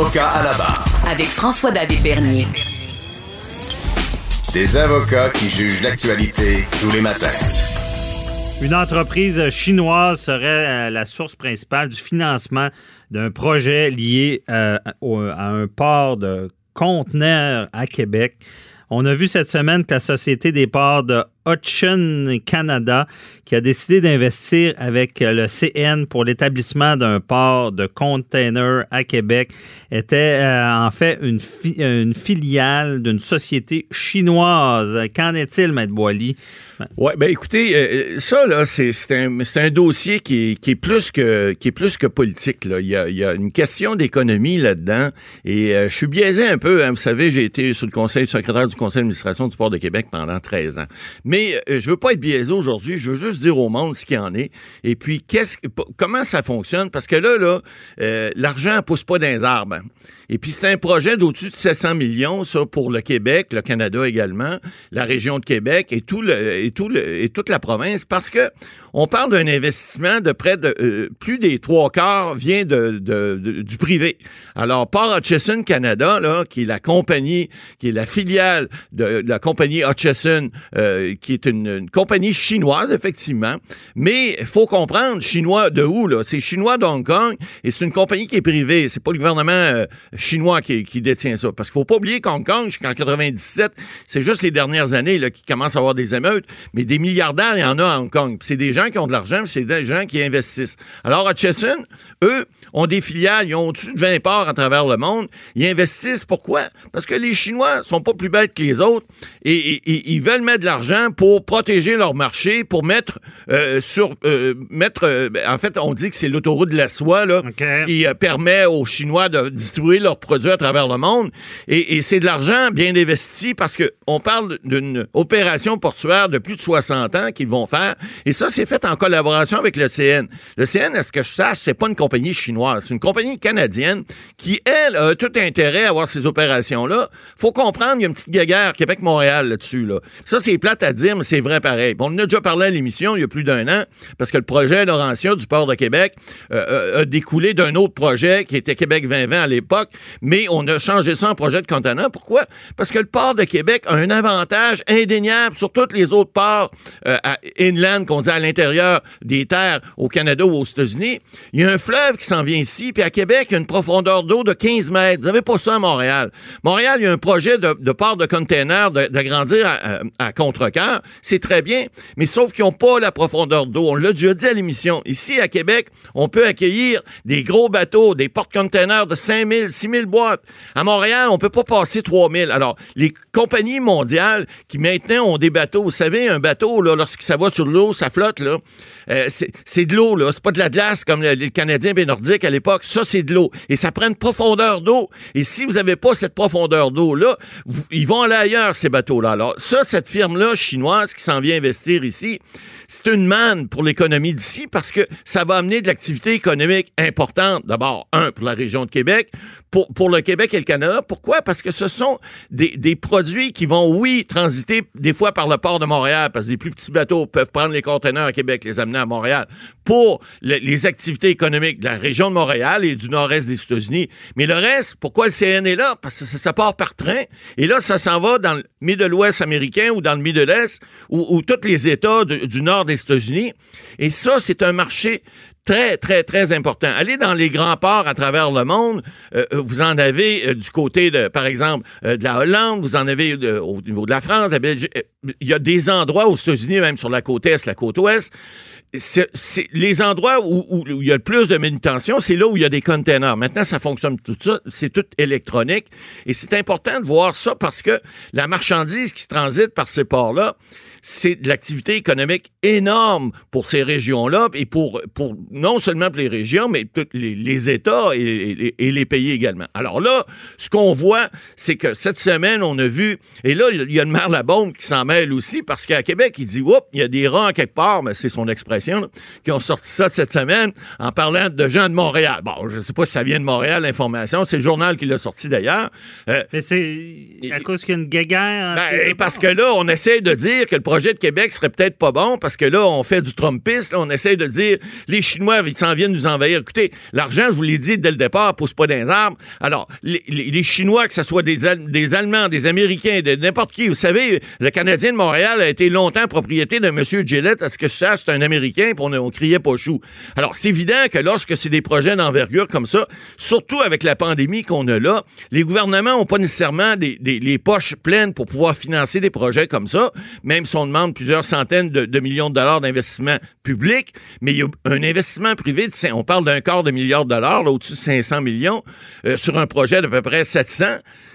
Avocat à la barre. Avec François-David Bernier. Des avocats qui jugent l'actualité tous les matins. Une entreprise chinoise serait euh, la source principale du financement d'un projet lié euh, à un port de conteneurs à Québec. On a vu cette semaine que la Société des ports de Hutchison Canada qui a décidé d'investir avec le CN pour l'établissement d'un port de container à Québec était euh, en fait une, filiale d'une société chinoise. Qu'en est-il, Maître Boily? Oui, ben écoutez, euh, ça, là, c'est un, un, dossier qui est, qui est, plus que qui est plus que politique. Là. Il, y a, une question d'économie là-dedans. Et euh, je suis biaisé un peu. Hein. Vous savez, j'ai été sous le conseil secrétaire du conseil d'administration du port de Québec pendant 13 ans. Mais euh, je veux pas être biaisé aujourd'hui, je veux juste dire au monde ce qu'il en est. Et puis, qu'est-ce, comment ça fonctionne? Parce que là, là, euh, l'argent pousse pas dans les arbres. Et puis, c'est un projet d'au-dessus de 700 millions, ça, pour le Québec, le Canada également, la région de Québec et tout le, et tout le, et toute la province, parce que on parle d'un investissement de près de euh, plus des trois quarts vient de, de, du privé. Alors, Port Hutchison Canada, là, qui est la compagnie, qui est la filiale de, la compagnie Hutchison, euh, qui est une, compagnie chinoise, effectivement, mais il faut comprendre, chinois de où, là? C'est chinois d'Hong Kong et c'est une compagnie qui est privée. C'est pas le gouvernement euh, chinois qui, détient ça. Parce qu'il faut pas oublier qu'Hong Kong, jusqu'en 97, c'est juste les dernières années là, qui commencent à avoir des émeutes, mais des milliardaires, il y en a à Hong Kong. C'est des gens qui ont de l'argent, c'est des gens qui investissent. Alors, à Chesson, eux, ont des filiales, ils ont au-dessus de 20 ports à travers le monde. Ils investissent. Pourquoi? Parce que les Chinois sont pas plus bêtes que les autres et, ils veulent mettre de l'argent pour protéger leur marché, pour mettre euh, sur... Euh, mettre... Euh, en fait, on dit que c'est l'autoroute de la soie là, qui permet aux Chinois de distribuer leurs produits à travers le monde. Et, et c'est de l'argent bien investi parce que on parle d'une opération portuaire de plus de 60 ans qu'ils vont faire. Et ça, c'est fait en collaboration avec le CN. Le CN, est-ce que je sache, c'est pas une compagnie chinoise, c'est une compagnie canadienne qui, elle, a tout intérêt à avoir ces opérations-là. Faut comprendre, il y a une petite guéguerre Québec-Montréal là-dessus. Là. Ça, c'est plate à dire, mais c'est vrai pareil. Bon, on en a déjà parlé à l'émission il y a plus d'un an, parce que le projet Laurentia du port de Québec euh, euh, a découlé d'un autre projet qui était Québec 2020 à l'époque, mais on a changé ça en projet de contenant. Pourquoi? Parce que le port de Québec a un avantage indéniable sur tous les autres ports euh, à inland qu'on dit à l'intérieur des terres au Canada ou aux États-Unis. Il y a un fleuve qui s'en vient ici, puis à Québec, il y a une profondeur d'eau de 15 mètres. Vous n'avez pas ça à Montréal. Montréal, il y a un projet de, port de container d'agrandir à, à, contre-cœur. C'est très bien, mais sauf qu'ils n'ont pas la profondeur d'eau. On l'a déjà dit à l'émission. Ici, à Québec, on peut accueillir des gros bateaux, des porte-containers de 5000, 6000 boîtes. À Montréal, on peut pas passer 3000. Alors, les compagnies mondiales qui maintenant ont des bateaux, vous savez, un bateau, là, lorsque ça va sur l'eau, ça flotte, là, euh, c'est de l'eau, là. C'est pas de la glace comme les Canadiens et Nordiques à l'époque. Ça, c'est de l'eau. Et ça prend une profondeur d'eau. Et si vous n'avez pas cette profondeur d'eau-là, ils vont aller ailleurs, ces bateaux-là. Alors, ça, cette firme-là chinoise qui s'en vient investir ici, c'est une manne pour l'économie d'ici parce que ça va amener de l'activité économique importante. D'abord, un, pour la région de Québec, pour, pour le Québec et le Canada. Pourquoi? Parce que ce sont des, des produits qui vont, oui, transiter des fois par le port de Montréal, parce que les plus petits bateaux peuvent prendre les conteneurs à Québec, les amener à Montréal, pour les activités économiques de la région de Montréal et du nord-est des États-Unis. Mais le reste, pourquoi le CN est là? Parce que ça, part par train. Et là, ça s'en va dans le Middle-Ouest américain ou dans le Middle-Est ou, ou tous les États du nord des États-Unis. Et ça, c'est un marché très, très, très important. Allez dans les grands ports à travers le monde. Euh, euh, vous en avez euh, du côté, de, par exemple, de la Hollande, vous en avez au niveau de la France, la Belgique. Il y a des endroits aux États-Unis, même sur la côte est, la côte ouest, les endroits où, il y a le plus de manutention, c'est là où il y a des containers. Maintenant, ça fonctionne tout ça, c'est tout électronique. Et c'est important de voir ça parce que la marchandise qui se transite par ces ports-là, c'est de l'activité économique énorme pour ces régions-là et pour, non seulement pour les régions, mais tous les, États et, les pays également. Alors là, ce qu'on voit, c'est que cette semaine, on a vu, et là, il y a le maire Labombe qui s'en mêle aussi parce qu'à Québec, il dit, oups, il y a des rangs quelque part, mais c'est son expression, là, qui ont sorti ça cette semaine en parlant de gens de Montréal. Bon, je ne sais pas si ça vient de Montréal, l'information. C'est le journal qui l'a sorti d'ailleurs. Euh, Mais c'est à cause qu'il y a une guéguerre. ben, parce que là, on essaie de dire que le projet de Québec serait peut-être pas bon parce que là, on fait du Trumpisme. là, on essaie de dire les Chinois, ils s'en viennent nous envahir. Écoutez, l'argent, je vous l'ai dit dès le départ, pousse pas dans les arbres. Alors, les, les- les Chinois, que ce soit des, des Allemands, des Américains, de n'importe qui, vous savez, le Canadien de Montréal a été longtemps propriété d'un monsieur Gillette. À ce que je sache, c'est un On, criait pas chou. Alors, c'est évident que lorsque c'est des projets d'envergure comme ça, surtout avec la pandémie qu'on a là, les gouvernements n'ont pas nécessairement les poches pleines pour pouvoir financer des projets comme ça, même si on demande plusieurs centaines de, millions de dollars d'investissement public, mais il y a un investissement privé, on parle d'un quart de milliard de dollars, au-dessus de 500 millions, euh, sur un projet d'à peu près 700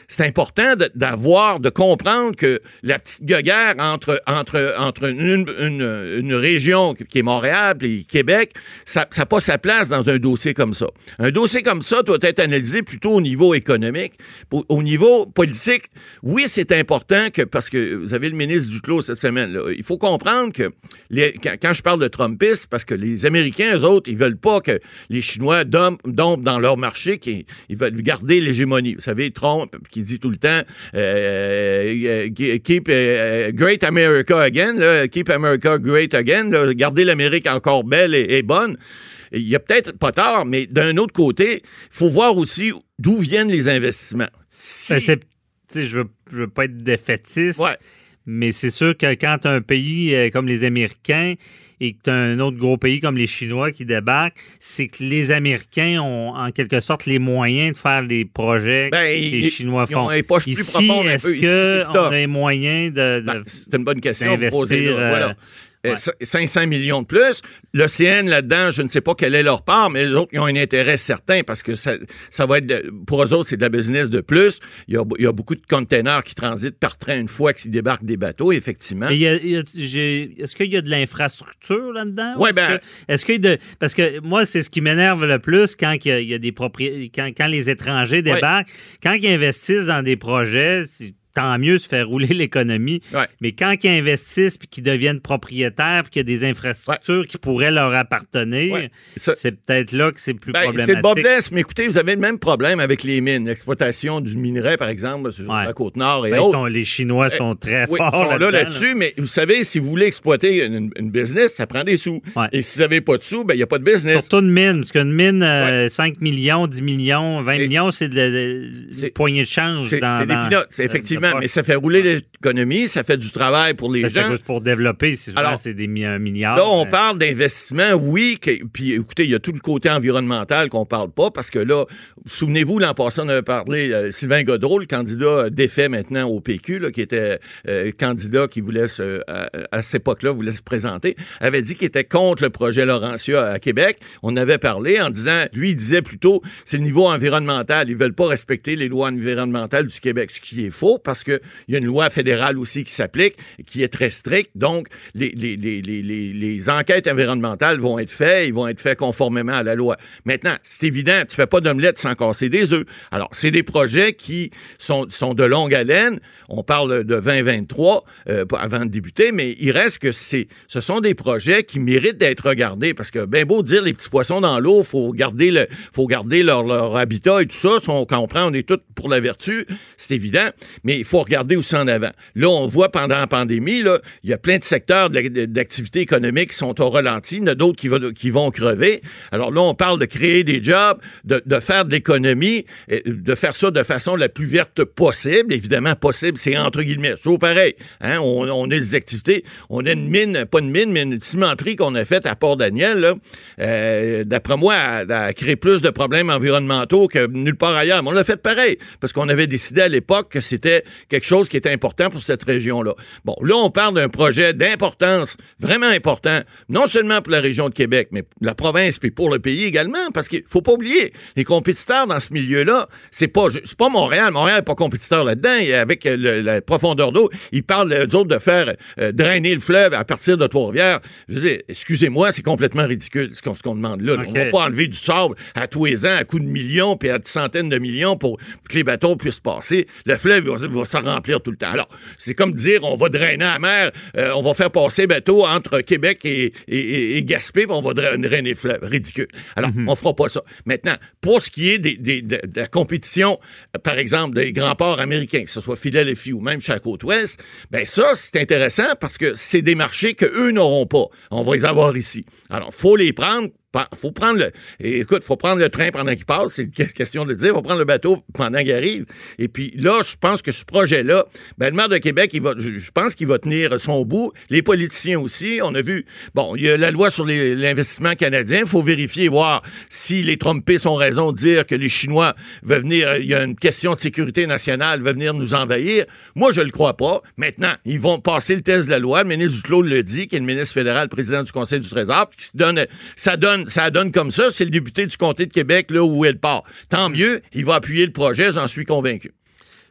c'est important d'avoir, de, comprendre que la petite guerre entre, entre, entre une, une, région qui est Montréal et Québec, ça n'a pas sa place dans un dossier comme ça. Un dossier comme ça doit être analysé plutôt au niveau économique. Au niveau politique, oui, c'est important que, parce que vous avez le ministre Duclos cette semaine, il faut comprendre que les- quand, je parle de Trumpistes, parce que les Américains, eux autres, ils veulent pas que les Chinois dompent, dans leur marché, qu'ils ils veulent garder l'hégémonie. Vous savez, Trump, qui dit tout le temps euh, euh, Keep euh, Great America Again, là, Keep America Great Again, là, garder l'Amérique encore belle et, et bonne. Il y a peut-être pas tard, mais d'un autre côté, il faut voir aussi d'où viennent les investissements. Si- je veux, je veux pas être défaitiste, Ouais. Mais c'est sûr que quand tu un pays euh, comme les Américains et que tu un autre gros pays comme les Chinois qui débarquent, c'est que les Américains ont en quelque sorte les moyens de faire les projets Ben, que ils- les Chinois ils ont font. plus Ici, est-ce qu'on a les moyens de... de- Ben, c'est une bonne question. d'investir, Voilà. Euh, ouais. c- 500 millions de plus. L'OCN, là-dedans, je ne sais pas quelle est leur part, mais les autres, ils ont un intérêt certain parce que ça, ça va être, de- pour eux autres, c'est de la business de plus. Il y a, il y a beaucoup de containers qui transitent par train une fois qu'ils débarquent des bateaux, effectivement. Est-ce qu'il y a de l'infrastructure là-dedans? Ben- que- Est-ce qu'il y a de. Parce que moi, c'est ce qui m'énerve le plus quand il y a, il y a des propri- quand, quand les étrangers débarquent, quand ils investissent dans des projets, tant mieux se faire rouler l'économie. Ouais. Mais quand ils investissent puis qu'ils deviennent propriétaires puis qu'il y a des infrastructures qui pourraient leur appartenir, Ouais. C'est peut-être là que c'est plus Ben, problématique. c'est le mais écoutez, vous avez le même problème avec les mines. L'exploitation du minerai, par exemple, sur la Côte-Nord et Ben, autres. sont- les Chinois sont très Oui, forts ils sont là là-dedans, là. là-dessus, mais vous savez, si vous voulez exploiter une, une business, ça prend des sous. Et si vous n'avez pas de sous, ben, il n'y a pas de business. Surtout une mine, parce qu'une mine, euh, 5 millions, 10 millions, 20 Et- millions, c'est de, de- une poignée de change C'est dans, des de- effectivement, mais ça fait rouler l'économie, ça fait du travail pour les Ben, c'est gens. cause pour développer, c'est souvent Alors, c'est des mi- un milliard. Là, on euh, parle d'investissement, oui, que- puis écoutez, il y a tout le côté environnemental qu'on parle pas, parce que là, souvenez-vous, l'an passé, on avait parlé, euh, Sylvain Godreau, le candidat défait maintenant au PQ, là, qui était euh, candidat qui voulait se, à, à cette époque-là, voulait se présenter, avait dit qu'il était contre le projet Laurentia à Québec. On avait parlé en disant, lui, il disait plutôt, c'est le niveau environnemental. Ils veulent pas respecter les lois environnementales du Québec, ce qui est faux, parce qu'il y a une loi fédérale aussi qui s'applique, qui est très stricte. Donc, les, enquêtes environnementales vont être faites, ils vont être faits conformément à la loi. Maintenant, c'est évident, tu fais pas d'omelette sans casser des œufs. Alors, c'est des projets qui sont, sont de longue haleine. On parle de 2023 euh, avant de débuter, mais il reste que c'est, ce sont des projets qui méritent d'être regardés parce que ben beau dire les petits poissons dans l'eau, faut garder le, faut garder leur, habitat et tout ça. On comprend, on est tous pour la vertu, c'est évident, mais il faut regarder aussi en avant. Là, on voit pendant la pandémie, là, il y a plein de secteurs d'activité économique qui sont au ralenti, il y en a d'autres qui, qui vont crever. Alors là, on parle de créer des jobs, de, faire de l'économie, de faire ça de façon la plus verte possible. Évidemment, possible, c'est entre guillemets. C'est toujours pareil. Hein? On, a des activités. On a une mine, pas une mine, mais une cimenterie qu'on a faite à Port-Daniel. Euh, D'après moi, elle a créé plus de problèmes environnementaux que nulle part ailleurs. Mais on l'a fait pareil, parce qu'on avait décidé à l'époque que c'était quelque chose qui est important pour cette région-là. Bon, là, on parle d'un projet d'importance vraiment important, non seulement pour la région de Québec, mais pour la province puis pour le pays également, parce qu'il faut pas oublier, les compétiteurs dans ce milieu-là, c'est pas, pas Montréal. Montréal n'est pas compétiteur là-dedans. Avec euh, le- la profondeur d'eau, ils parlent, euh, eux autres, de faire euh, drainer le fleuve à partir de Trois-Rivières. Je excusez-moi, c'est complètement ridicule ce qu'on, demande là. On va pas enlever du sable à tous les ans à coups de millions puis à des centaines de millions pour que les bateaux puissent passer. Le fleuve va, va se remplir tout le temps. Alors, c'est comme dire on va drainer la mer, euh, on va faire passer bateau entre Québec et, et, et- et Gaspé, puis on va dra- drainer le fleuve. Ridicule. Alors, on fera pas ça. Maintenant, pour ce qui est des, des- de, de la compétition, euh, par exemple, des grands ports américains, que ce soit Philadelphie ou même chez la côte ouest, ben ça, c'est intéressant parce que c'est des marchés qu'eux n'auront pas. On va les avoir ici. Alors, faut les prendre faut prendre le. écoute, faut prendre le train pendant qu'il passe, c'est une que- question de le dire. Faut prendre le bateau pendant qu'il arrive. Et puis là, je pense que ce projet-là, ben, le maire de Québec, il va, je, pense qu'il va tenir son bout. Les politiciens aussi. On a vu, bon, il y a la loi sur l'investissement canadien. Il faut vérifier, voir si les Trumpistes ont raison de dire que les Chinois veulent venir. Il y a une question de sécurité nationale, veulent venir nous envahir. Moi, je le crois pas. Maintenant, ils vont passer le test de la loi. Le ministre Duclos le dit, qui est le ministre fédéral, président du Conseil du Trésor, qui se donne, ça donne, ça donne comme ça. C'est le député du comté de Québec, là où elle part. Tant mieux, il va appuyer le projet, j'en suis convaincu.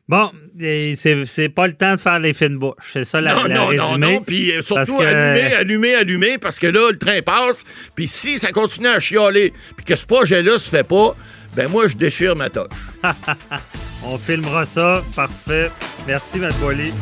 Bon, c'est pas le temps de faire les fines bouches. C'est ça la, non, la non, non, résumé. non, puis euh, Parce surtout que- allumer, allumer, allumer, parce que là, le train passe, puis si ça continue à chialer, puis que ce projet-là se fait pas, ben moi, je déchire ma toche. On filmera ça. Parfait. Merci, Matt Boily.